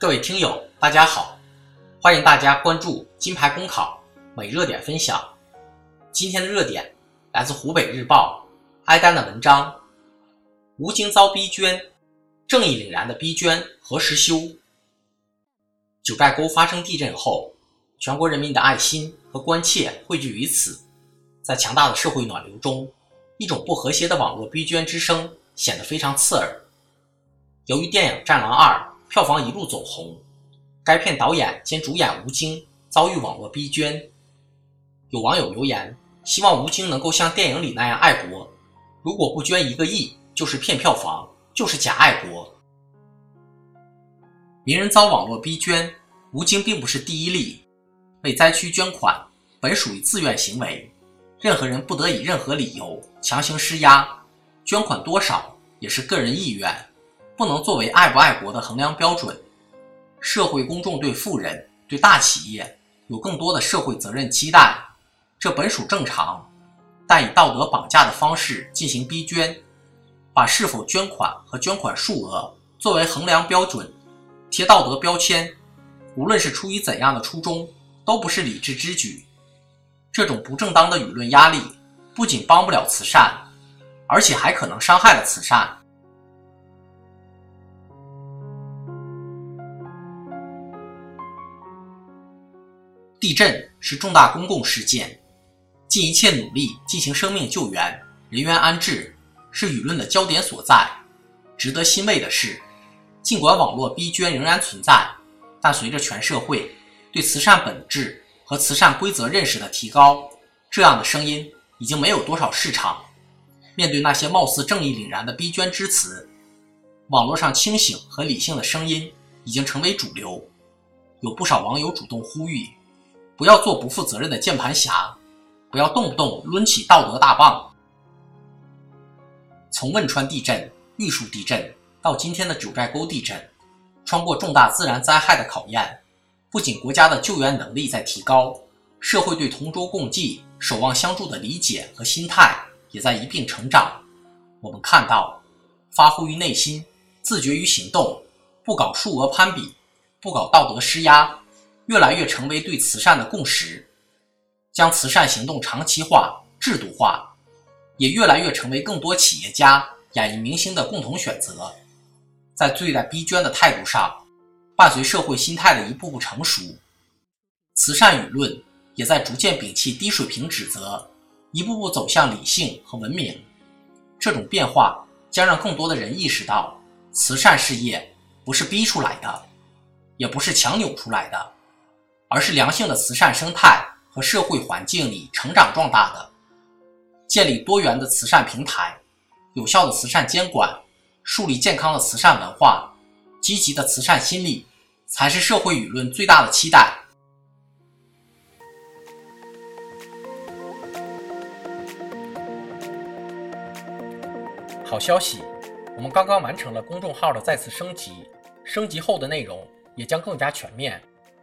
各位听友，大家好，欢迎大家关注金牌公考每热点分享。今天的热点来自湖北日报哀丹的文章：吴京遭逼捐，正义凛然的逼捐何时休？九寨沟发生地震后，全国人民的爱心和关切汇聚于此，在强大的社会暖流中，一种不和谐的网络逼捐之声显得非常刺耳。由于电影《战狼二》票房一路走红，该片导演兼主演吴京遭遇网络逼捐。有网友留言，希望吴京能够像电影里那样爱国，如果不捐一个亿，就是骗票房，就是假爱国。名人遭网络逼捐，吴京并不是第一例。为灾区捐款本属于自愿行为，任何人不得以任何理由强行施压，捐款多少也是个人意愿。不能作为爱不爱国的衡量标准。社会公众对富人、对大企业有更多的社会责任期待，这本属正常。但以道德绑架的方式进行逼捐，把是否捐款和捐款数额作为衡量标准，贴道德标签，无论是出于怎样的初衷，都不是理智之举。这种不正当的舆论压力，不仅帮不了慈善，而且还可能伤害了慈善。地震是重大公共事件，尽一切努力进行生命救援、人员安置，是舆论的焦点所在。值得欣慰的是，尽管网络逼捐仍然存在，但随着全社会对慈善本质和慈善规则认识的提高，这样的声音已经没有多少市场。面对那些貌似正义凛然的逼捐之词，网络上清醒和理性的声音已经成为主流。有不少网友主动呼吁。不要做不负责任的键盘侠，不要动不动抡起道德大棒。从汶川地震、玉树地震到今天的九寨沟地震，穿过重大自然灾害的考验，不仅国家的救援能力在提高，社会对同舟共济、守望相助的理解和心态也在一并成长。我们看到，发乎于内心，自觉于行动，不搞数额攀比，不搞道德施压。越来越成为对慈善的共识，将慈善行动长期化、制度化，也越来越成为更多企业家、演艺明星的共同选择。在对待逼捐的态度上，伴随社会心态的一步步成熟，慈善舆论也在逐渐摒弃低水平指责，一步步走向理性和文明。这种变化将让更多的人意识到，慈善事业不是逼出来的，也不是强扭出来的。而是良性的慈善生态和社会环境里成长壮大的，建立多元的慈善平台，有效的慈善监管，树立健康的慈善文化，积极的慈善心理，才是社会舆论最大的期待。好消息，我们刚刚完成了公众号的再次升级，升级后的内容也将更加全面。